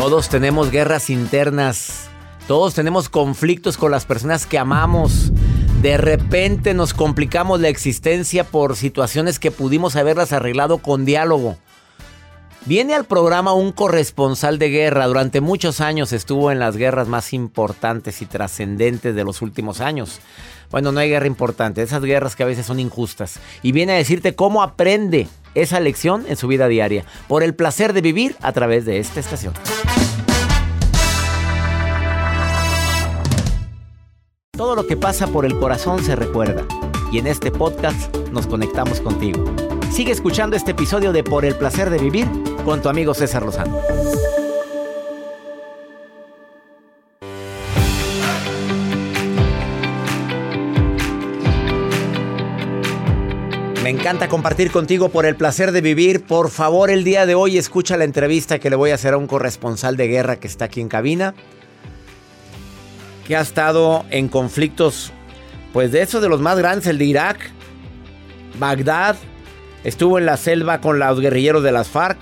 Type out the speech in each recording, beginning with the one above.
Todos tenemos guerras internas, todos tenemos conflictos con las personas que amamos. De repente nos complicamos la existencia por situaciones que pudimos haberlas arreglado con diálogo. Viene al programa un corresponsal de guerra. Durante muchos años estuvo en las guerras más importantes y trascendentes de los últimos años. Bueno, no hay guerra importante, esas guerras que a veces son injustas. Y viene a decirte cómo aprende esa lección en su vida diaria, por el placer de vivir a través de esta estación. Todo lo que pasa por el corazón se recuerda. Y en este podcast nos conectamos contigo. Sigue escuchando este episodio de Por el placer de vivir con tu amigo César Lozano. Encanta compartir contigo por el placer de vivir. Por favor, el día de hoy escucha la entrevista que le voy a hacer a un corresponsal de guerra que está aquí en cabina, que ha estado en conflictos, pues de esos de los más grandes, el de Irak, Bagdad, estuvo en la selva con los guerrilleros de las FARC,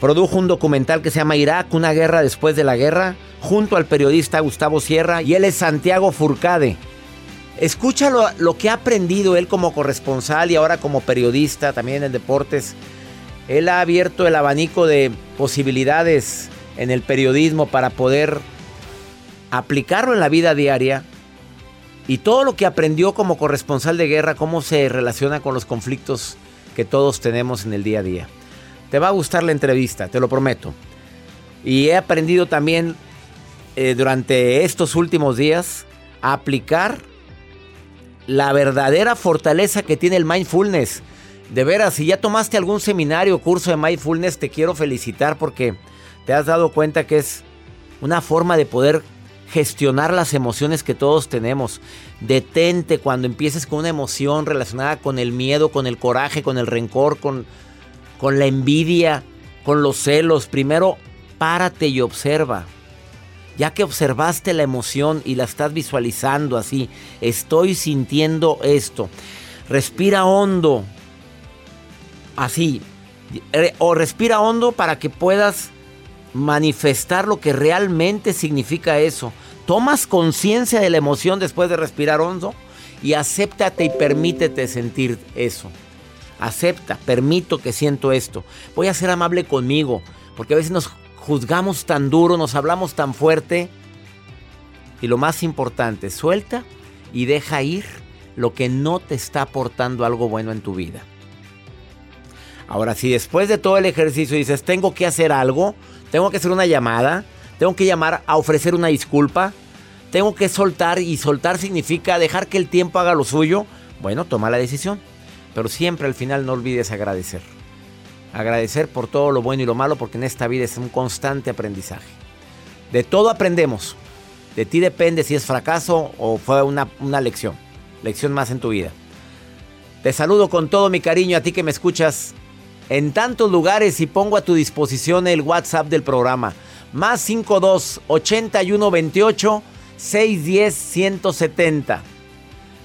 produjo un documental que se llama Irak, una guerra después de la guerra, junto al periodista Gustavo Sierra, y él es Santiago Furcade. Escucha lo, que ha aprendido él como corresponsal y ahora como periodista también en deportes. Él ha abierto el abanico de posibilidades en el periodismo para poder aplicarlo en la vida diaria y todo lo que aprendió como corresponsal de guerra, cómo se relaciona con los conflictos que todos tenemos en el día a día. Te va a gustar la entrevista, te lo prometo. Y he aprendido también eh, durante estos últimos días a aplicar la verdadera fortaleza que tiene el mindfulness. De veras, si ya tomaste algún seminario o curso de mindfulness, te quiero felicitar porque te has dado cuenta que es una forma de poder gestionar las emociones que todos tenemos. Detente cuando empieces con una emoción relacionada con el miedo, con el coraje, con el rencor, con, con la envidia, con los celos. Primero, párate y observa. Ya que observaste la emoción y la estás visualizando así, estoy sintiendo esto. Respira hondo. Así. O respira hondo para que puedas manifestar lo que realmente significa eso. Tomas conciencia de la emoción después de respirar hondo y acéptate y permítete sentir eso. Acepta, permito que siento esto. Voy a ser amable conmigo, porque a veces nos juzgamos tan duro, nos hablamos tan fuerte. Y lo más importante, suelta y deja ir lo que no te está aportando algo bueno en tu vida. Ahora, si después de todo el ejercicio dices, tengo que hacer algo, tengo que hacer una llamada, tengo que llamar a ofrecer una disculpa, tengo que soltar y soltar significa dejar que el tiempo haga lo suyo, bueno, toma la decisión. Pero siempre al final no olvides agradecer. Agradecer por todo lo bueno y lo malo porque en esta vida es un constante aprendizaje. De todo aprendemos. De ti depende si es fracaso o fue una, lección. Lección más en tu vida. Te saludo con todo mi cariño a ti que me escuchas en tantos lugares y pongo a tu disposición el WhatsApp del programa. Más 52 81 28 610 170.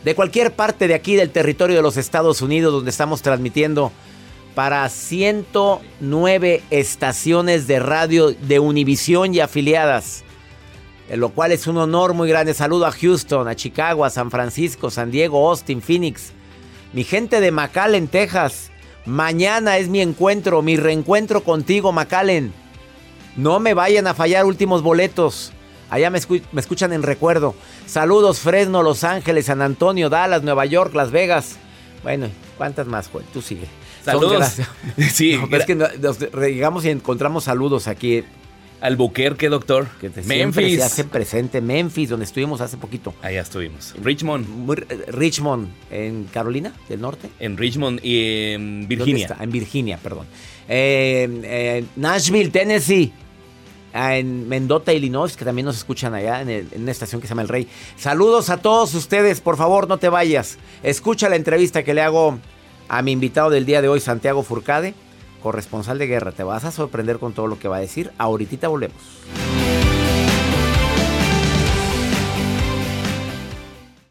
De cualquier parte de aquí del territorio de los Estados Unidos donde estamos transmitiendo para 109 estaciones de radio de Univisión y afiliadas. Lo cual es un honor muy grande. Saludo a Houston, a Chicago, a San Francisco, San Diego, Austin, Phoenix. Mi gente de McAllen, Texas. Mañana es mi encuentro, mi reencuentro contigo, McAllen. No me vayan a fallar últimos boletos. Allá me, escuchan en recuerdo. Saludos Fresno, Los Ángeles, San Antonio, Dallas, Nueva York, Las Vegas. Bueno, ¿cuántas más, Juan? Tú sigue. Saludos. Sí, es que llegamos y encontramos saludos aquí. Albuquerque, doctor. Que Memphis. Se hace presente. Memphis, donde estuvimos hace poquito. Allá estuvimos. Richmond. Richmond, en Carolina del Norte. En Richmond y en Virginia. En Virginia, perdón. Eh, Nashville, Tennessee. Ah, en Mendota, Illinois, que también nos escuchan allá en, en, una estación que se llama El Rey. Saludos a todos ustedes, por favor, no te vayas. Escucha la entrevista que le hago a mi invitado del día de hoy, Santiago Furcade corresponsal de guerra. Te vas a sorprender con todo lo que va a decir. Ahorita volvemos.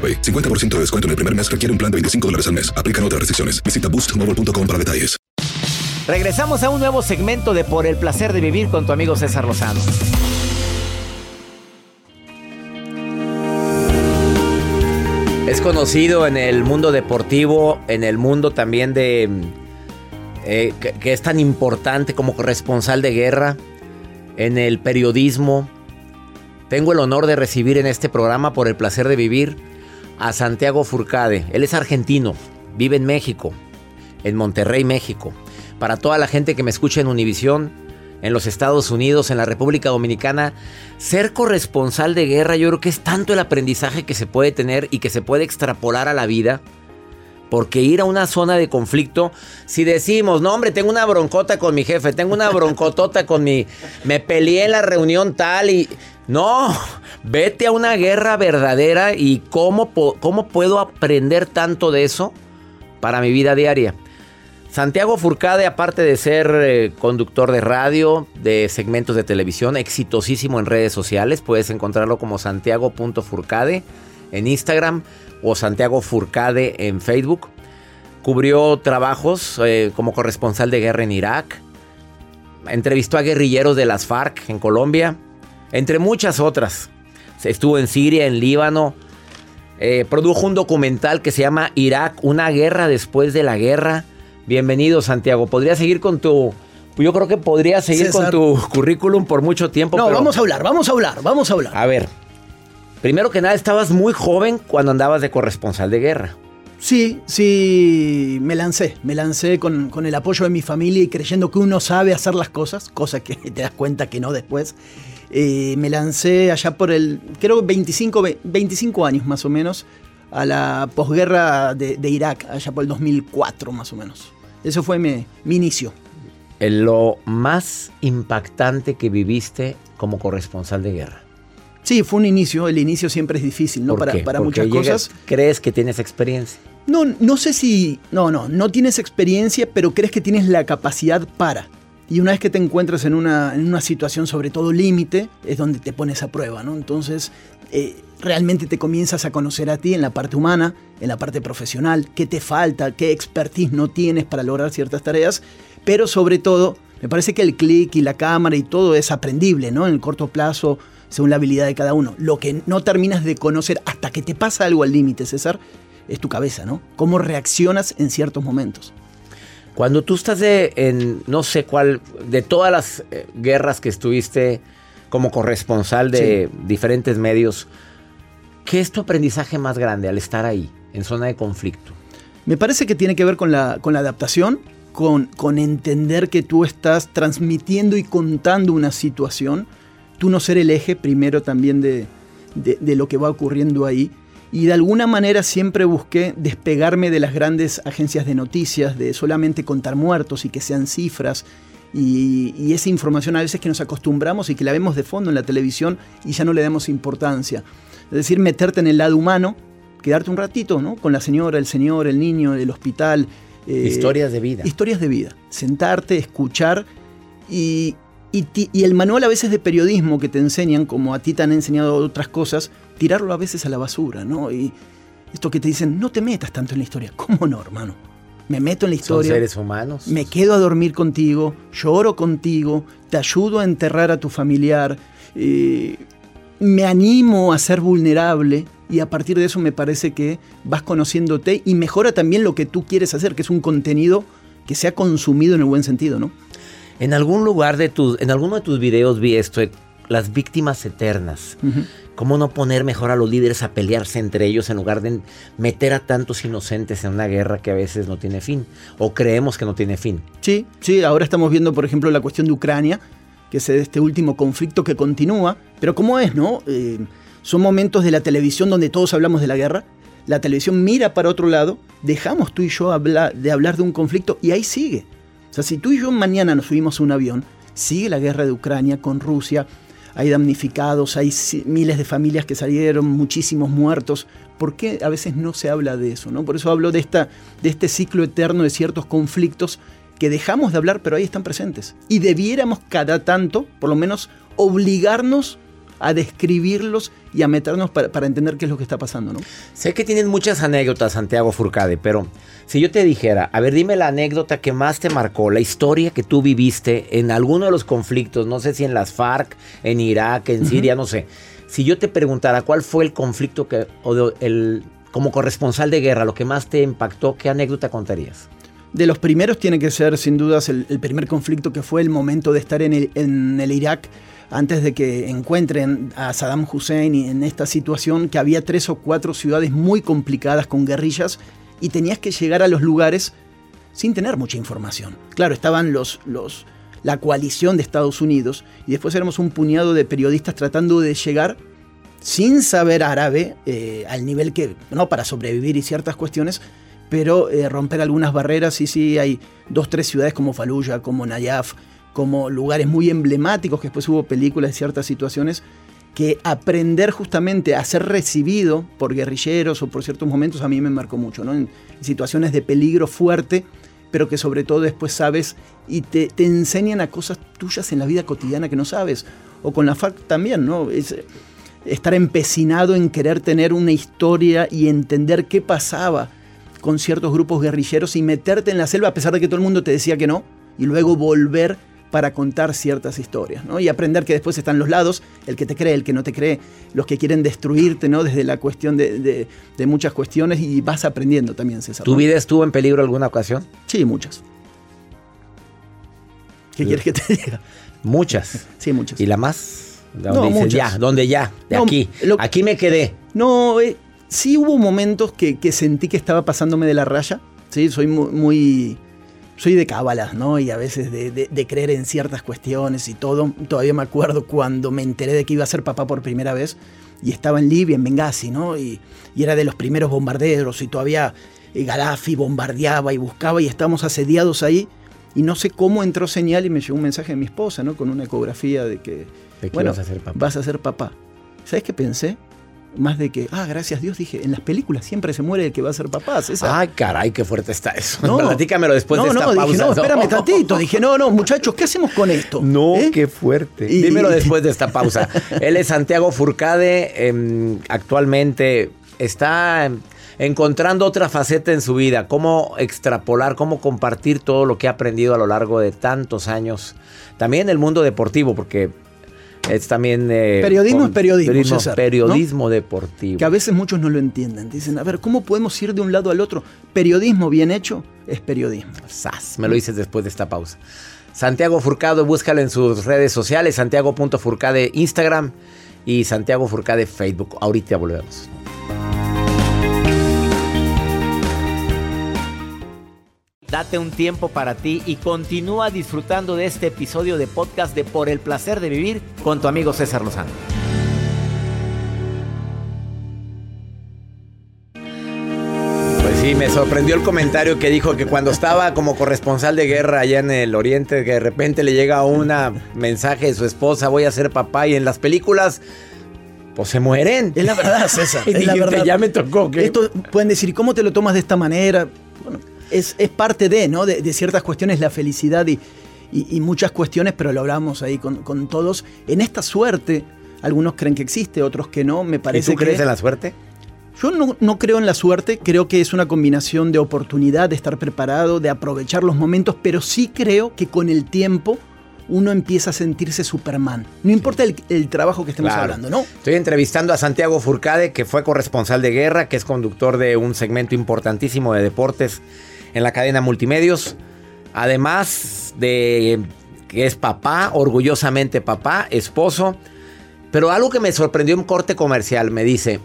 50% de descuento en el primer mes requiere un plan de 25 dólares al mes. Aplican otras restricciones. Visita boostmobile.com para detalles. Regresamos a un nuevo segmento de Por el placer de vivir con tu amigo César Lozano. Es conocido en el mundo deportivo, en el mundo también de... Eh, que es tan importante como corresponsal de guerra, en el periodismo. Tengo el honor de recibir en este programa por el placer de vivir a Santiago Furcade. Él es argentino, vive en México, en Monterrey, México. Para toda la gente que me escucha en Univisión, en los Estados Unidos, en la República Dominicana, ser corresponsal de guerra yo creo que es tanto el aprendizaje que se puede tener y que se puede extrapolar a la vida. Porque ir a una zona de conflicto, si decimos, no hombre, tengo una broncota con mi jefe, tengo una broncotota con mi... Me peleé en la reunión tal y... No, vete a una guerra verdadera y cómo, cómo puedo aprender tanto de eso para mi vida diaria. Santiago Furcade, aparte de ser eh, conductor de radio, de segmentos de televisión, exitosísimo en redes sociales, puedes encontrarlo como santiago.furcade en Instagram o Santiago Furcade en Facebook. Cubrió trabajos eh, como corresponsal de guerra en Irak. Entrevistó a guerrilleros de las FARC en Colombia entre muchas otras. Estuvo en Siria, en Líbano. Eh, produjo un documental que se llama Irak, una guerra después de la guerra. Bienvenido, Santiago. Podría seguir con tu. Yo creo que podría seguir con tu currículum por mucho tiempo. No, vamos a hablar, vamos a hablar, vamos a hablar. A ver, primero que nada, estabas muy joven cuando andabas de corresponsal de guerra. Sí, sí, me lancé, me lancé con, con, el apoyo de mi familia y creyendo que uno sabe hacer las cosas, cosa que te das cuenta que no después. Eh, me lancé allá por el, creo 25, 25 años más o menos, a la posguerra de, Irak, allá por el 2004 más o menos. Eso fue mi, inicio. Lo más impactante que viviste como corresponsal de guerra. Sí, fue un inicio. El inicio siempre es difícil, ¿no? para, para muchas cosas. ¿Crees que tienes experiencia? No, no sé si. No, no, no tienes experiencia, pero crees que tienes la capacidad para. Y una vez que te encuentras en una, en una situación sobre todo límite, es donde te pones a prueba, ¿no? Entonces, eh, realmente te comienzas a conocer a ti en la parte humana, en la parte profesional, qué te falta, qué expertise no tienes para lograr ciertas tareas, pero sobre todo Me parece que el clic y la cámara y todo es aprendible, ¿no? En el corto plazo, según la habilidad de cada uno. Lo que no terminas de conocer hasta que te pasa algo al límite, César, es tu cabeza, ¿no? Cómo reaccionas en ciertos momentos. Cuando tú estás de, en, no sé cuál, de todas las eh, guerras que estuviste como corresponsal de diferentes medios, ¿qué es tu aprendizaje más grande al estar ahí, en zona de conflicto? Me parece que tiene que ver con la, con la adaptación, con, con entender que tú estás transmitiendo y contando una situación, tú no ser el eje primero también de, de, de lo que va ocurriendo ahí y de alguna manera siempre busqué despegarme de las grandes agencias de noticias, de solamente contar muertos y que sean cifras. Y, esa información a veces que nos acostumbramos y que la vemos de fondo en la televisión y ya no le damos importancia. Es decir, meterte en el lado humano, quedarte un ratito, ¿no? Con la señora, el señor, el niño, el hospital. Eh, historias de vida. Historias de vida. Sentarte, escuchar y, y, el manual a veces de periodismo que te enseñan, como a ti te han enseñado otras cosas, tirarlo a veces a la basura, ¿no? Y esto que te dicen, no te metas tanto en la historia. ¿Cómo no, hermano? Me meto en la historia. Son seres humanos. Me quedo a dormir contigo, lloro contigo, te ayudo a enterrar a tu familiar, eh, me animo a ser vulnerable y a partir de eso me parece que vas conociéndote y mejora también lo que tú quieres hacer, que es un contenido que sea consumido en el buen sentido, ¿no? En algún lugar de tus, en alguno de tus videos vi esto, las víctimas eternas. ¿Cómo no poner mejor a los líderes a pelearse entre ellos en lugar de meter a tantos inocentes en una guerra que a veces no tiene fin? O creemos que no tiene fin. Sí, sí, ahora estamos viendo, por ejemplo, la cuestión de Ucrania, que es este último conflicto que continúa. Pero ¿cómo es, no? Eh, son momentos de la televisión donde todos hablamos de la guerra. La televisión mira para otro lado, dejamos tú y yo de hablar de un conflicto y ahí sigue. O sea, si tú y yo mañana nos subimos a un avión, sigue la guerra de Ucrania con Rusia, hay damnificados, hay miles de familias que salieron, muchísimos muertos. ¿Por qué a veces no se habla de eso? ¿no? Por eso hablo de, esta, de este ciclo eterno de ciertos conflictos que dejamos de hablar, pero ahí están presentes. Y debiéramos cada tanto, por lo menos, obligarnos a describirlos y a meternos para, entender qué es lo que está pasando, ¿no? Sé que tienen muchas anécdotas, Santiago Furcade, pero si yo te dijera, a ver, dime la anécdota que más te marcó, la historia que tú viviste en alguno de los conflictos, no sé si en las FARC, en Irak, en Siria, no sé. Si yo te preguntara cuál fue el conflicto que, o el, como corresponsal de guerra, lo que más te impactó, ¿qué anécdota contarías? De los primeros tiene que ser sin dudas el, primer conflicto que fue el momento de estar en el, en el Irak antes de que encuentren a Saddam Hussein en esta situación, que había tres o cuatro ciudades muy complicadas con guerrillas y tenías que llegar a los lugares sin tener mucha información. Claro, estaban los, la coalición de Estados Unidos y después éramos un puñado de periodistas tratando de llegar sin saber árabe eh, al nivel que, no para sobrevivir y ciertas cuestiones, pero eh, romper algunas barreras. Y sí, hay dos, tres ciudades como Fallujah, como Nayaf, como lugares muy emblemáticos, que después hubo películas de ciertas situaciones, que aprender justamente a ser recibido por guerrilleros o por ciertos momentos a mí me marcó mucho, ¿no? En, situaciones de peligro fuerte, pero que sobre todo después sabes y te, enseñan a cosas tuyas en la vida cotidiana que no sabes. O con la FARC también, ¿no? Es, estar empecinado en querer tener una historia y entender qué pasaba con ciertos grupos guerrilleros y meterte en la selva a pesar de que todo el mundo te decía que no, y luego volver para contar ciertas historias, ¿no? Y aprender que después están los lados, el que te cree, el que no te cree, los que quieren destruirte, ¿no? Desde la cuestión de, muchas cuestiones y vas aprendiendo también, César. ¿Tu vida estuvo en peligro alguna ocasión? Sí, muchas. ¿Qué quieres que te diga? Muchas. Sí, muchas. ¿Y la más? no, muchas. ya, ¿dónde ya? De aquí. aquí me quedé. No, eh, sí hubo momentos que, sentí que estaba pasándome de la raya. Sí, soy muy soy de cábalas, ¿no? Y a veces de, creer en ciertas cuestiones y todo. Todavía me acuerdo cuando me enteré de que iba a ser papá por primera vez y estaba en Libia, en Benghazi, ¿no? Y, era de los primeros bombarderos y todavía eh, Gaddafi bombardeaba y buscaba y estábamos asediados ahí. Y no sé cómo entró señal y me llegó un mensaje de mi esposa, ¿no? Con una ecografía de que, bueno, vas a ser papá. Vas a ser papá. ¿Sabes qué pensé? Más de que, ah, gracias a Dios, dije, en las películas siempre se muere el que va a ser papá. Ay, caray, qué fuerte está eso. No, Platícamelo después de esta no, pausa. Dije, no, espérame tantito. Dije, no, no, muchachos, ¿qué hacemos con esto? No, ¿Eh? qué fuerte. Dímelo después de esta pausa. Él es Santiago Furcade, em, actualmente está encontrando otra faceta en su vida, cómo extrapolar, cómo compartir todo lo que ha aprendido a lo largo de tantos años. También el mundo deportivo, porque es también... eh, periodismo es periodismo, Periodismo deportivo. Que a veces muchos no lo entienden. Dicen, a ver, ¿cómo podemos ir de un lado al otro? Periodismo bien hecho es periodismo. Sas, me lo dices después de esta pausa. Santiago Furcado, búscalo en sus redes sociales, santiago.furcade Instagram y Santiago Furcade Facebook. Ahorita volvemos. Date un tiempo para ti y continúa disfrutando de este episodio de podcast de Por el placer de vivir con tu amigo César Lozano. Pues sí, me sorprendió el comentario que dijo que cuando estaba como corresponsal de guerra allá en el oriente, que de repente le llega un mensaje de su esposa, voy a ser papá, y en las películas pues se mueren. Es la verdad, César. es la verdad. Ya me tocó. Esto pueden decir, ¿y cómo te lo tomas de esta manera? Bueno, es, parte de, ¿no? De, ciertas cuestiones, la felicidad y, muchas cuestiones, pero lo hablamos ahí con, todos. En esta suerte, algunos creen que existe, otros que no. Me parece ¿Y tú crees en la suerte? Yo no, no, creo en la suerte, creo que es una combinación de oportunidad, de estar preparado, de aprovechar los momentos, pero sí creo que con el tiempo uno empieza a sentirse Superman. No importa el, trabajo que estemos hablando, ¿no? Estoy entrevistando a Santiago Furcade, que fue corresponsal de guerra, que es conductor de un segmento importantísimo de deportes en la cadena Multimedios. Además de que es papá, orgullosamente papá, esposo. Pero algo que me sorprendió en corte comercial, me dice,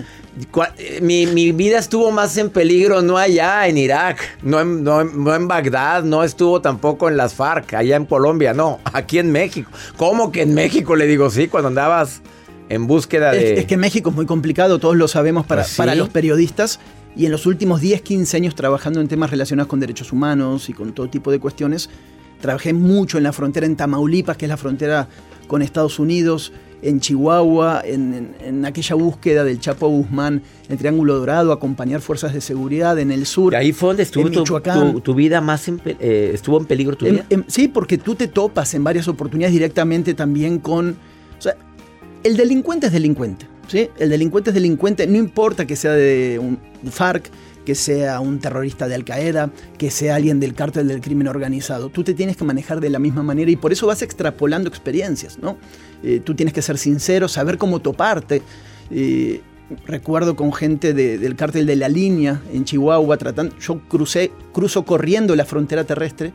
mi, vida estuvo más en peligro no allá en Irak, no en, no, en, Bagdad, no estuvo tampoco en las FARC, allá en Colombia, no, aquí en México. ¿Cómo que en México? Le digo, sí, cuando andabas en búsqueda de... Es, que México es muy complicado, todos lo sabemos para, pues para los periodistas y en los últimos 10, 15 años trabajando en temas relacionados con derechos humanos y con todo tipo de cuestiones, trabajé mucho en la frontera en Tamaulipas, que es la frontera con Estados Unidos, en Chihuahua, en, aquella búsqueda del Chapo Guzmán, en Triángulo Dorado, acompañar fuerzas de seguridad en el sur. ¿Y ahí fue donde estuvo tu, vida más eh, estuvo en peligro tu vida? sí, porque tú te topas en varias oportunidades directamente también con. O sea, el delincuente es delincuente. El delincuente es delincuente, no importa que sea de un FARC, que sea un terrorista de Al Qaeda, que sea alguien del cártel del crimen organizado. Tú te tienes que manejar de la misma manera y por eso vas extrapolando experiencias, ¿no? Eh, tú tienes que ser sincero, saber cómo toparte. Eh, recuerdo con gente del cártel de la línea en Chihuahua, tratando, yo crucé, cruzo corriendo la frontera terrestre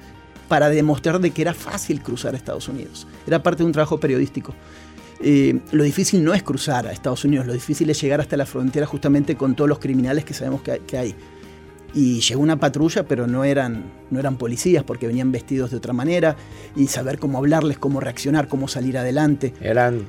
para demostrar de que era fácil cruzar Estados Unidos. Era parte de un trabajo periodístico. Eh, lo difícil no es cruzar a Estados Unidos, lo difícil es llegar hasta la frontera justamente con todos los criminales que sabemos que hay. Y llegó una patrulla, pero no eran, no eran policías porque venían vestidos de otra manera y saber cómo hablarles, cómo reaccionar, cómo salir adelante. Eran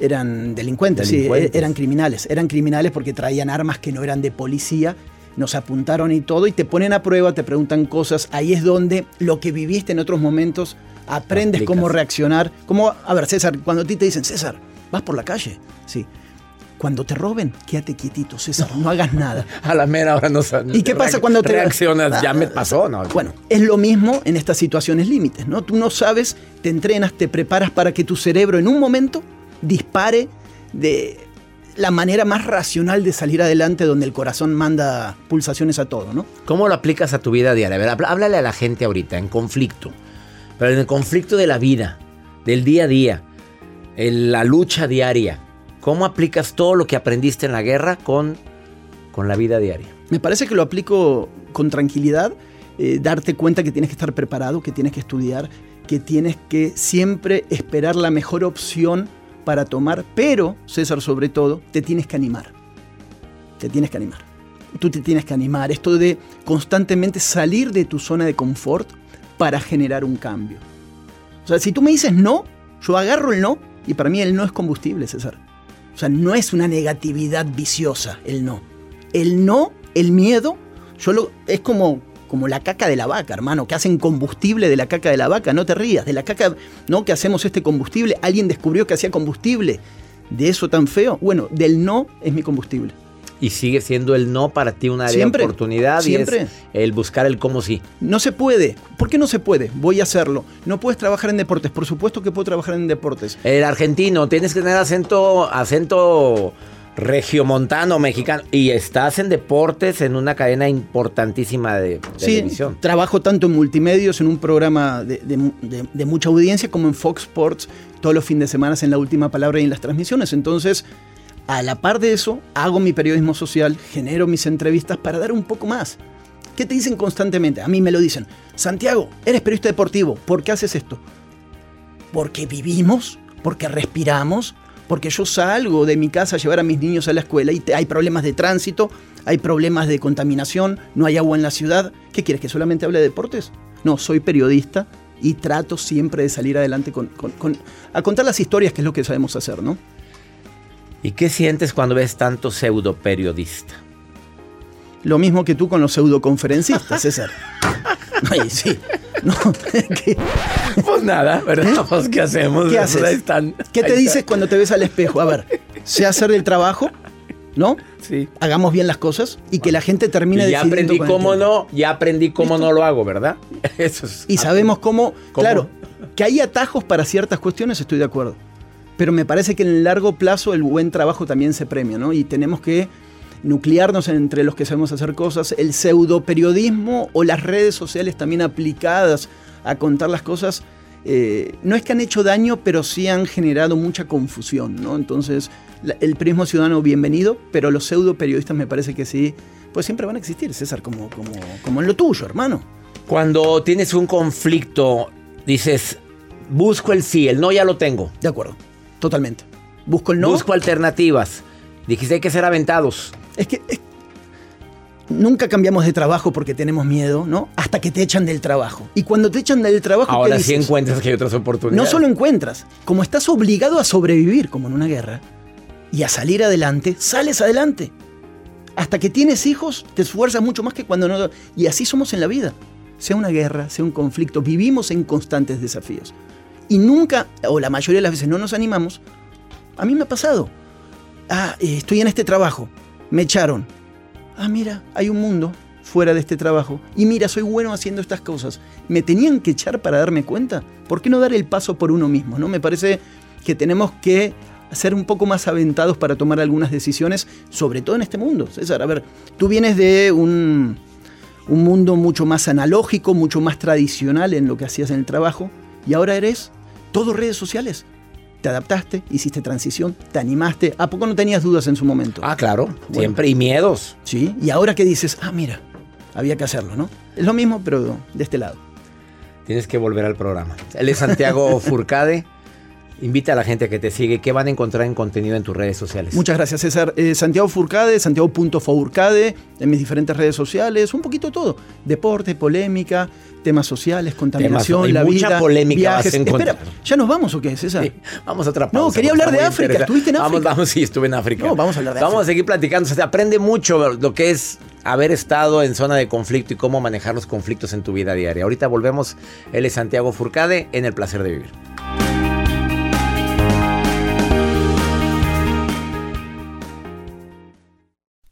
eran delincuentes, sí, e-, eran criminales. Eran criminales porque traían armas que no eran de policía, nos apuntaron y todo, y te ponen a prueba, te preguntan cosas. Ahí es donde lo que viviste en otros momentos aprendes cómo reaccionar. Cómo, a ver, César, cuando a ti te dicen, César, vas por la calle, sí. Cuando te roben, quédate quietito, César, no, hagas nada. A la mera hora no ¿Y qué pasa cuando te reaccionas? ya me pasó, ¿no? Bueno, es lo mismo en estas situaciones límites, ¿no? Tú no sabes, te entrenas, te preparas para que tu cerebro en un momento dispare de la manera más racional de salir adelante donde el corazón manda pulsaciones a todo, ¿no? ¿Cómo lo aplicas a tu vida diaria? A ver, háblale a la gente ahorita en conflicto. Pero en el conflicto de la vida, del día a día, en la lucha diaria, ¿cómo aplicas todo lo que aprendiste en la guerra con, con la vida diaria? Me parece que lo aplico con tranquilidad, eh, darte cuenta que tienes que estar preparado, que tienes que estudiar, que tienes que siempre esperar la mejor opción para tomar, pero, César, sobre todo, te tienes que animar. Te tienes que animar. Tú te tienes que animar. Esto de constantemente salir de tu zona de confort para generar un cambio. O sea, si tú me dices no, yo agarro el no y para mí el no es combustible, César. O sea, no es una negatividad viciosa el no. El no, el miedo, yo es como, como la caca de la vaca, hermano, que hacen combustible de la caca de la vaca. No te rías, de la caca, no, que hacemos este combustible. Alguien descubrió que hacía combustible. De eso tan feo. Bueno, del no es mi combustible. Y sigue siendo el no para ti una área de oportunidad siempre. y es el buscar el cómo sí. No se puede. ¿Por qué no se puede? Voy a hacerlo. No puedes trabajar en deportes. Por supuesto que puedo trabajar en deportes. El argentino, tienes que tener acento, acento Regiomontano, mexicano. Y estás en deportes en una cadena importantísima de, televisión. Sí, trabajo tanto en multimedios, en un programa de, de, mucha audiencia, como en Fox Sports, todos los fines de semana en la última palabra y en las transmisiones. Entonces, a la par de eso, hago mi periodismo social, genero mis entrevistas para dar un poco más. ¿Qué te dicen constantemente? A mí me lo dicen. Santiago, eres periodista deportivo. ¿Por qué haces esto? Porque vivimos, porque respiramos, porque yo salgo de mi casa a llevar a mis niños a la escuela y hay problemas de tránsito, hay problemas de contaminación, no hay agua en la ciudad. ¿Qué quieres? ¿Que solamente hable de deportes? No, soy periodista y trato siempre de salir adelante con, a contar las historias, que es lo que sabemos hacer, ¿no? ¿Y qué sientes cuando ves tanto pseudo periodista? Lo mismo que tú con los pseudoconferencistas, César. Ay, sí. Pues nada, ¿verdad? Pues, ¿qué hacemos? ¿Qué haces? ¿Qué te dices cuando te ves al espejo? A ver, sé hacer el trabajo, ¿no? Sí. Hagamos bien las cosas y que la gente termine y ya aprendí cómo no, ya aprendí cómo no lo hago, ¿verdad? Eso es. Y sabemos cómo, claro, que hay atajos para ciertas cuestiones, estoy de acuerdo. Pero me parece que en el largo plazo el buen trabajo también se premia, ¿no? Y tenemos que nuclearnos entre los que sabemos hacer cosas, el pseudo periodismo o las redes sociales también aplicadas a contar las cosas, eh, no es que han hecho daño, pero sí han generado mucha confusión, ¿no? Entonces, el periodismo ciudadano bienvenido, pero los pseudo periodistas me parece que sí, pues siempre van a existir, César, como, como, como en lo tuyo, hermano. Cuando tienes un conflicto, dices, busco el sí, el no ya lo tengo. De acuerdo, totalmente. Busco el no. Busco alternativas. Dijiste hay que ser aventados. Es que nunca cambiamos de trabajo porque tenemos miedo, ¿no? Hasta que te echan del trabajo. Y cuando te echan del trabajo, ahora sí encuentras que hay otras oportunidades. No solo encuentras, como estás obligado a sobrevivir, como en una guerra, y a salir adelante, sales adelante. Hasta que tienes hijos, te esfuerzas mucho más que cuando no. Y así somos en la vida. Sea una guerra, sea un conflicto, vivimos en constantes desafíos. Y nunca, o la mayoría de las veces, no nos animamos. A mí me ha pasado. Ah, eh, estoy en este trabajo me echaron. Ah, mira, hay un mundo fuera de este trabajo. Y mira, soy bueno haciendo estas cosas. ¿Me tenían que echar para darme cuenta? ¿Por qué no dar el paso por uno mismo? ¿no? Me parece que tenemos que ser un poco más aventados para tomar algunas decisiones, sobre todo en este mundo. César, a ver, tú vienes de un, un mundo mucho más analógico, mucho más tradicional en lo que hacías en el trabajo, y ahora eres todo redes sociales te adaptaste, hiciste transición, te animaste. ¿A poco no tenías dudas en su momento? Ah, claro, siempre. Y miedos. Sí, y ahora que dices, ah, mira, había que hacerlo, ¿no? Es lo mismo, pero de este lado. Tienes que volver al programa. Él es Santiago Furcade. Invita a la gente que te sigue. ¿Qué van a encontrar en contenido en tus redes sociales? Muchas gracias, César. Eh, Santiago Furcade, Santiago.Furcade, en mis diferentes redes sociales, un poquito todo. Deporte, polémica, temas sociales, contaminación, la mucha vida, polémica viajes. Espera, ¿ya nos vamos o qué, César? vamos a otra No, quería hablar de África. ¿Estuviste en África? Vamos, vamos, sí, estuve en África. No, vamos a hablar de África. Vamos a seguir platicando. Se aprende mucho lo que es haber estado en zona de conflicto y cómo manejar los conflictos en tu vida diaria. Ahorita volvemos. Él es Santiago Furcade en El Placer de Vivir.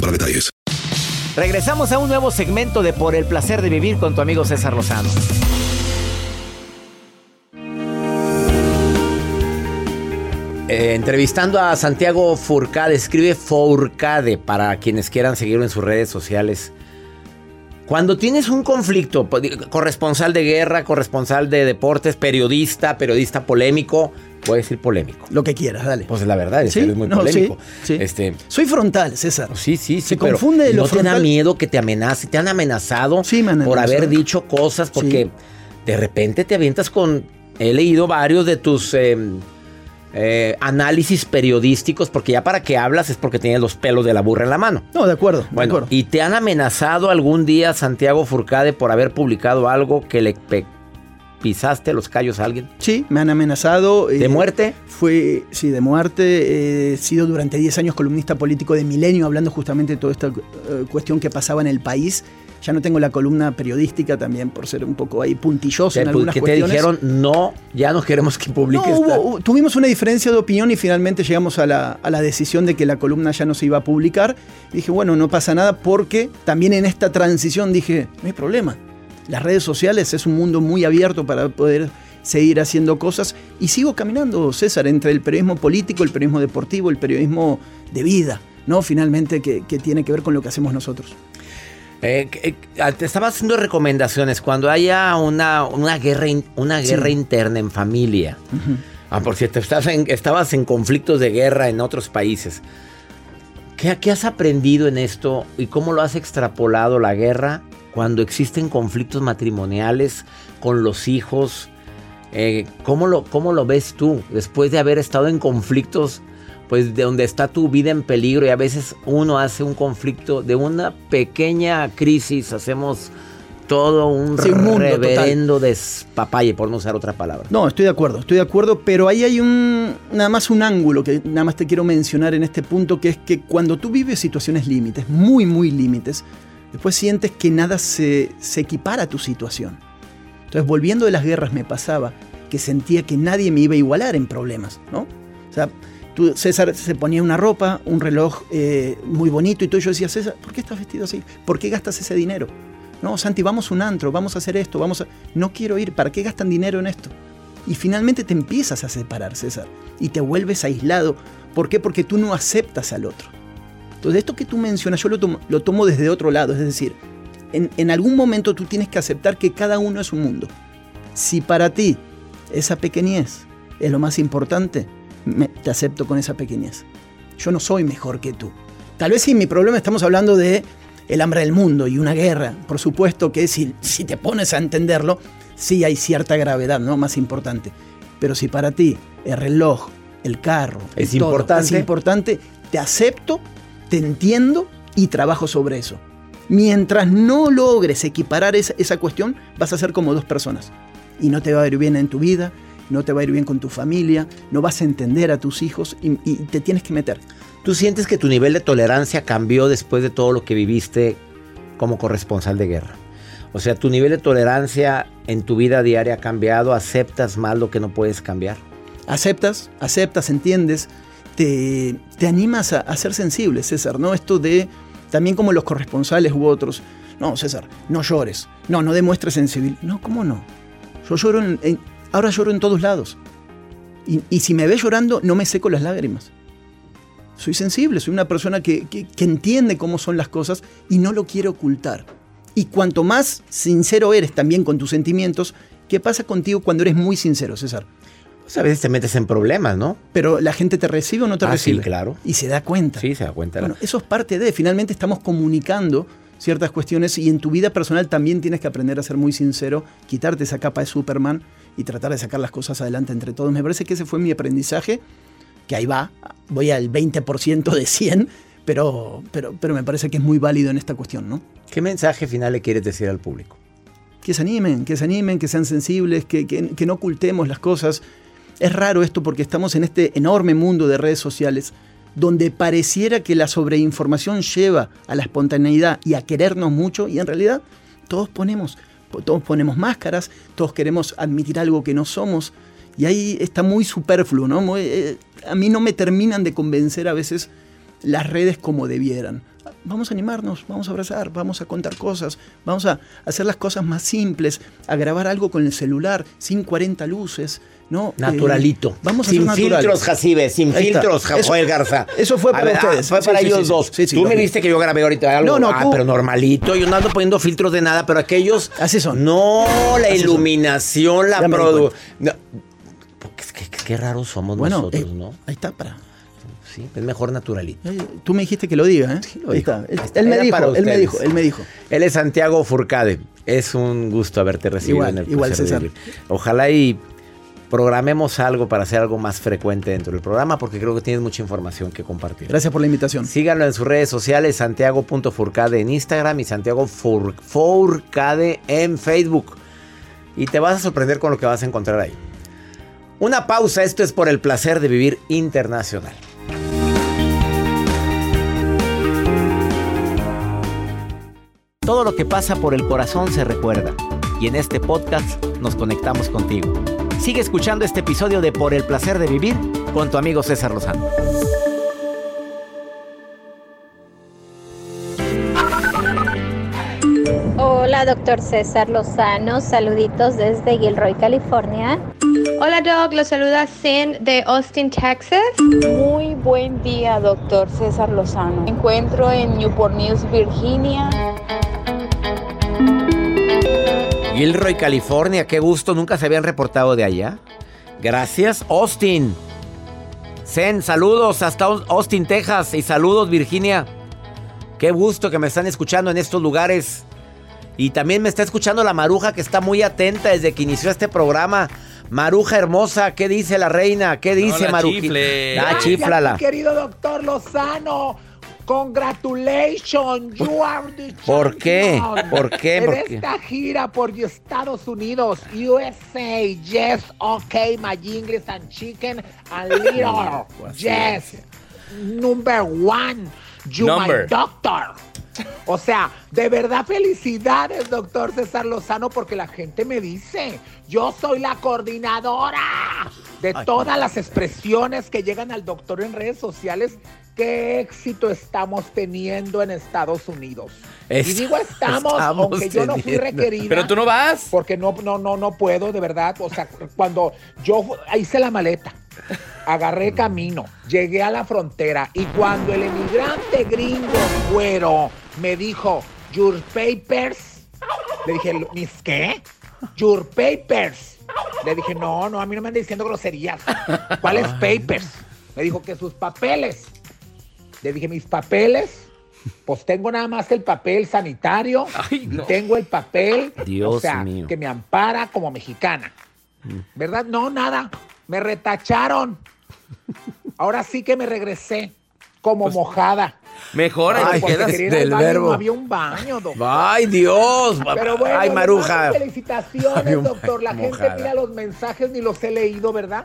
para detalles. Regresamos a un nuevo segmento de Por el placer de vivir con tu amigo César Lozano. Eh, entrevistando a Santiago Furcade, escribe Furcade para quienes quieran seguirlo en sus redes sociales. Cuando tienes un conflicto, corresponsal de guerra, corresponsal de deportes, periodista, periodista polémico, voy a decir polémico. Lo que quieras, dale. Pues la verdad, es Sí, que eres muy no, polémico. sí, sí. Este, Soy frontal, César. sí, sí, sí. Se pero confunde lo ¿No te da frontal- miedo que te amenace? ¿Te han amenazado Sí, me han por amenazado. haber dicho cosas? Porque de repente te avientas con... He leído varios de tus eh, eh, análisis periodísticos, porque ya para que hablas es porque tienes los pelos de la burra en la mano. No, de acuerdo, de Bueno, acuerdo. ¿y te han amenazado algún día, Santiago Furcade, por haber publicado algo que le pisaste los callos a alguien? Sí, me han amenazado. ¿De eh, muerte? Fue, sí, de muerte. He sido durante 10 años columnista político de Milenio, hablando justamente de toda esta eh, cuestión que pasaba en el país. Ya no tengo la columna periodística también por ser un poco ahí puntilloso en Te- algunas que te cuestiones. dijeron, no, ya no queremos que No, publiques. hubo- tal". hubo- tuvimos una diferencia de opinión y finalmente llegamos a la, a la decisión de que la columna ya no se iba a publicar. Y dije, bueno, no pasa nada porque también en esta transición dije, no hay problema. Las redes sociales es un mundo muy abierto para poder seguir haciendo cosas y sigo caminando, César, entre el periodismo político, el periodismo deportivo, el periodismo de vida, ¿no? Finalmente que, que tiene que ver con lo que hacemos nosotros. Eh, eh, te estaba haciendo recomendaciones cuando haya una, una guerra, in- una Sí. guerra interna en familia. Ah, por estás en- estabas en conflictos de guerra en otros países. ¿Qué, qué has aprendido en esto y cómo lo has extrapolado la guerra cuando existen conflictos matrimoniales con los hijos? Eh, ¿cómo, lo, ¿Cómo lo ves tú después de haber estado en conflictos, pues de donde está tu vida en peligro y a veces uno hace un conflicto de una pequeña crisis, hacemos todo un Sí, un mundo total. reverendo despapalle, por no usar otra palabra. No, estoy de acuerdo, estoy de acuerdo, pero ahí hay un nada más un ángulo que nada más te quiero mencionar en este punto, que es que cuando tú vives situaciones límites, muy, muy límites, después sientes que nada se, se equipara a tu situación. Entonces, volviendo de las guerras, me pasaba que sentía que nadie me iba a igualar en problemas, ¿no? O sea, tú, César se ponía una ropa, un reloj eh, muy bonito y todo, y yo decía, César, ¿por qué estás vestido así? ¿Por qué gastas ese dinero? No, Santi, vamos a un antro, vamos a hacer esto, vamos a... No quiero ir, ¿para qué gastan dinero en esto? Y finalmente te empiezas a separar, César, y te vuelves aislado. ¿Por qué? Porque tú no aceptas al otro. Entonces, esto que tú mencionas, yo lo tomo, lo tomo desde otro lado, es decir, en, en algún momento tú tienes que aceptar que cada uno es un mundo. Si para ti esa pequeñez es lo más importante, me- te acepto con esa pequeñez. Yo no soy mejor que tú. Tal vez si mi problema estamos hablando de el hambre del mundo y una guerra. Por supuesto que si, si te pones a entenderlo, sí hay cierta gravedad, ¿no? Más importante. Pero si para ti el reloj, el carro, Es todo importante. es importante, te acepto, te entiendo y trabajo sobre eso. Mientras no logres equiparar esa, esa cuestión, vas a ser como dos personas. Y no te va a ir bien en tu vida, no te va a ir bien con tu familia, no vas a entender a tus hijos y, y te tienes que meter. ¿Tú sientes que tu nivel de tolerancia cambió después de todo lo que viviste como corresponsal de guerra? O sea, tu nivel de tolerancia en tu vida diaria ha cambiado, aceptas más lo que no puedes cambiar. aceptas, aceptas, entiendes, te, te animas a, ser sensible, César, ¿no? Esto de, también como los corresponsales u otros, no, César, no llores, no, no demuestres sensibilidad, no, ¿cómo no? Yo lloro, ahora lloro en todos lados. Y, si me ves llorando, no me seco las lágrimas. Soy sensible, soy una persona que, que- entiende cómo son las cosas y no lo quiere ocultar. Y cuanto más sincero eres también con tus sentimientos, ¿qué pasa contigo cuando eres muy sincero, César? Pues a veces te metes en problemas, ¿no? Pero la gente te recibe o no te Ah, sí, recibe. claro. Y se da cuenta. Sí, se da cuenta. Bueno, eso es parte de. Finalmente estamos comunicando ciertas cuestiones y en tu vida personal también tienes que aprender a ser muy sincero, quitarte esa capa de Superman y tratar de sacar las cosas adelante entre todos. Me parece que ese fue mi aprendizaje, que ahí va, voy al 20% de 100, pero, pero, pero me parece que es muy válido en esta cuestión, ¿no? ¿Qué mensaje final le quieres decir al público? que se animen, que se animen, que sean sensibles, que, que- que no ocultemos las cosas. Es raro esto porque estamos en este enorme mundo de redes sociales donde pareciera que la sobreinformación lleva a la espontaneidad y a querernos mucho y en realidad todos ponemos, todos ponemos máscaras, todos queremos admitir algo que no somos y ahí está muy superfluo, ¿no? Eh, a mí no me terminan de convencer a veces las redes como debieran. Vamos a animarnos, vamos a abrazar, vamos a contar cosas, vamos a hacer las cosas más simples, a grabar algo con el celular, sin 40 luces, ¿no? Eh, Naturalito. vamos a sin filtros, Jacibe, sin filtros, Joel Garza. eso fue para ver, ah, ustedes. fue Sí, para sí, ellos sí, sí. dos. Sí, sí, tú me vi. viste que yo grabé ahorita algo. No, no, ah, tú- pero normalito. Yo no ando poniendo filtros de nada, pero aquellos. Así son. No, la Así son. iluminación, la Ya me di produ. cuenta. no, porque es que, qué raros somos Bueno, nosotros, eh, ¿no? ahí está, para. Sí, es mejor naturalito. Eh, Tú me dijiste que lo diga, ¿eh? lo Ahí está. Él, me dijo, él me dijo, él me dijo. Él es Santiago Furcade. Es un gusto haberte recibido Igual, en el igual, César. Ojalá y programemos algo para hacer algo más frecuente dentro del programa porque creo que tienes mucha información que compartir. Gracias por la invitación. Síganlo en sus redes sociales, santiago.furcade en Instagram y Santiago Fur- Furcade en Facebook. Y te vas a sorprender con lo que vas a encontrar ahí. Una pausa, esto es por el placer de vivir internacional. Todo lo que pasa por el corazón se recuerda. Y en este podcast nos conectamos contigo. Sigue escuchando este episodio de Por el placer de vivir con tu amigo César Lozano. Hola, doctor César Lozano. Saluditos desde Gilroy, California. Hola Doc, los saluda Sin de Austin, Texas. Muy buen día, doctor César Lozano. Me encuentro en Newport News, Virginia. Gilroy, California, qué gusto, nunca se habían reportado de allá. Gracias, Austin. Zen, saludos hasta Austin, Texas y saludos, Virginia. Qué gusto que me están escuchando en estos lugares. Y también me está escuchando la Maruja que está muy atenta desde que inició este programa. Maruja hermosa, ¿qué dice la reina? ¿Qué dice la Maruja? chifle. Ah, mi querido doctor Lozano. Congratulations, you are the ¿Por qué? ¿Por qué? En ¿Por qué? esta gira por Estados Unidos, USA, yes, okay, my English and chicken and little, yes, number one, you Number. my doctor. O sea, de verdad felicidades, doctor César Lozano, porque la gente me dice, yo soy la coordinadora de todas las expresiones que llegan al doctor en redes sociales. ¿Qué éxito estamos teniendo en Estados Unidos? Es- y digo estamos, estamos aunque yo no fui requerida. Pero tú no vas. Porque no, no, no, no puedo, de verdad. O sea, cuando yo hice la maleta, agarré camino, llegué a la frontera y cuando el emigrante gringo güero me dijo, your papers, le dije, ¿mis qué? Your papers. Le dije, no, no, a mí no me andan diciendo groserías. ¿Cuáles papers? Me dijo que sus papeles. Le dije, mis papeles. Pues tengo nada más el papel sanitario Ay, y tengo el papel, Dios o sea, mío. que me ampara como mexicana. ¿Verdad? No, nada. Me retacharon. Ahora sí que me regresé como mojada. Mejor ahí te quedas. del baño verbo. No había un baño, doctor. Ay, Dios. Pero bueno, Ay, Maruja. felicitaciones, doctor. La gente mojada. mira los mensajes ni los he leído, ¿verdad?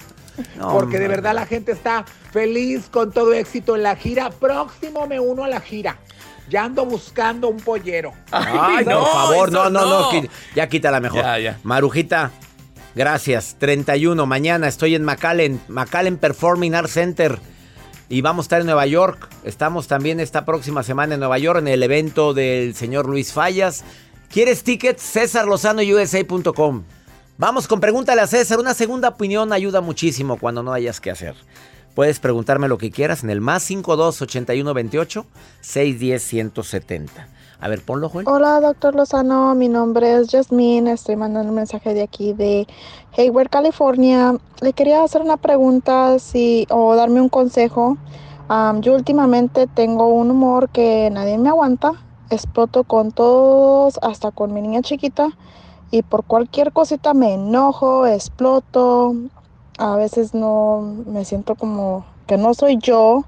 No, Porque de verdad la gente está feliz con todo éxito en la gira. Próximo me uno a la gira. Ya ando buscando un pollero. Ay, no, por favor, no, no, no, no. Ya quítala mejor. Ya, ya. Marujita, gracias. 31, mañana estoy en McAllen, McAllen Performing Arts Center. Y vamos a estar en Nueva York. Estamos también esta próxima semana en Nueva York en el evento del señor Luis Fallas. ¿Quieres tickets? CésarLozanoUSA.com. Vamos con Pregúntale a César. Una segunda opinión ayuda muchísimo cuando no hayas que hacer. Puedes preguntarme lo que quieras en el más 52 81 28 610 170. A ver, ponlo, Joel. Hola, doctor Lozano. Mi nombre es Jasmine. Estoy mandando un mensaje de aquí de Hayward, California. Le quería hacer una pregunta si, o darme un consejo. Am, yo últimamente tengo un humor que nadie me aguanta. Exploto con todos, hasta con mi niña chiquita. Y por cualquier cosita me enojo, exploto. A veces no me siento como que no soy yo.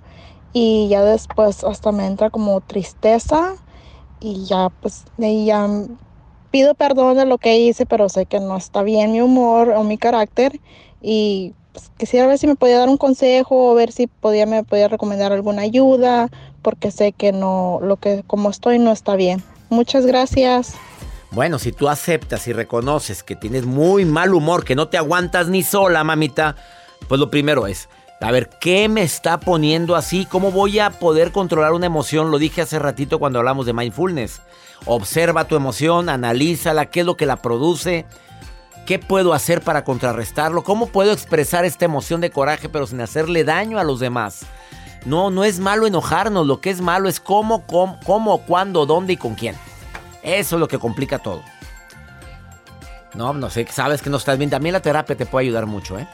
Y ya después hasta me entra como tristeza y ya pues ahí ya pido perdón de lo que hice, pero sé que no está bien mi humor o mi carácter y pues, quisiera ver si me podía dar un consejo o ver si podía me podía recomendar alguna ayuda porque sé que no lo que como estoy no está bien. Muchas gracias. Bueno, si tú aceptas y reconoces que tienes muy mal humor, que no te aguantas ni sola, mamita, pues lo primero es, a ver, ¿qué me está poniendo así? ¿Cómo voy a poder controlar una emoción? Lo dije hace ratito cuando hablamos de mindfulness. Observa tu emoción, analízala, qué es lo que la produce, qué puedo hacer para contrarrestarlo, cómo puedo expresar esta emoción de coraje pero sin hacerle daño a los demás. No, no es malo enojarnos, lo que es malo es cómo, cómo, cómo cuándo, dónde y con quién. Eso es lo que complica todo. No, no sé, sabes que no estás bien. También la terapia te puede ayudar mucho, ¿eh?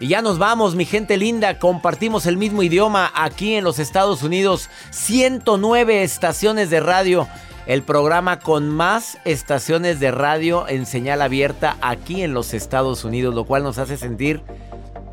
Y ya nos vamos, mi gente linda. Compartimos el mismo idioma aquí en los Estados Unidos. 109 estaciones de radio. El programa con más estaciones de radio en señal abierta aquí en los Estados Unidos, lo cual nos hace sentir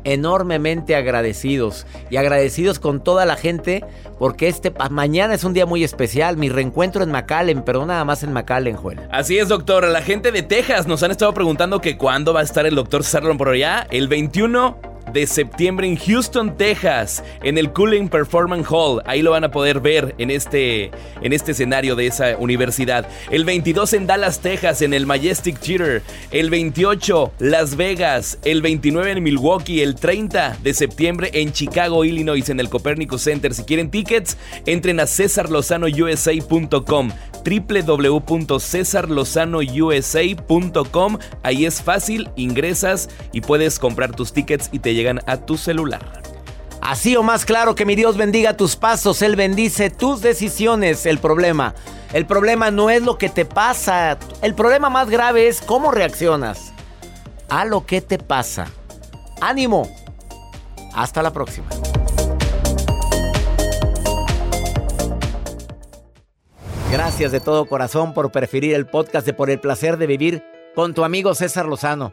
enormemente agradecidos y agradecidos con toda la gente porque este mañana es un día muy especial, mi reencuentro en McAllen, pero nada más en McAllen, Joel. Así es, doctor. La gente de Texas nos han estado preguntando que cuándo va a estar el doctor César por allá. El 21 de septiembre en Houston, Texas, en el Cooling Performance Hall. Ahí lo van a poder ver en este, en este escenario de esa universidad. El 22 en Dallas, Texas, en el Majestic Theater. El 28 Las Vegas. El 29 en Milwaukee. El 30 de septiembre en Chicago, Illinois, en el Copernicus Center. Si quieren tickets, entren a cesarlozanousa.com www.cesarlozanousa.com Ahí es fácil, ingresas y puedes comprar tus tickets y te llegan a tu celular. Así o más claro que mi Dios bendiga tus pasos, Él bendice tus decisiones. El problema, el problema no es lo que te pasa, el problema más grave es cómo reaccionas a lo que te pasa. Ánimo. Hasta la próxima. Gracias de todo corazón por preferir el podcast de Por el placer de vivir con tu amigo César Lozano.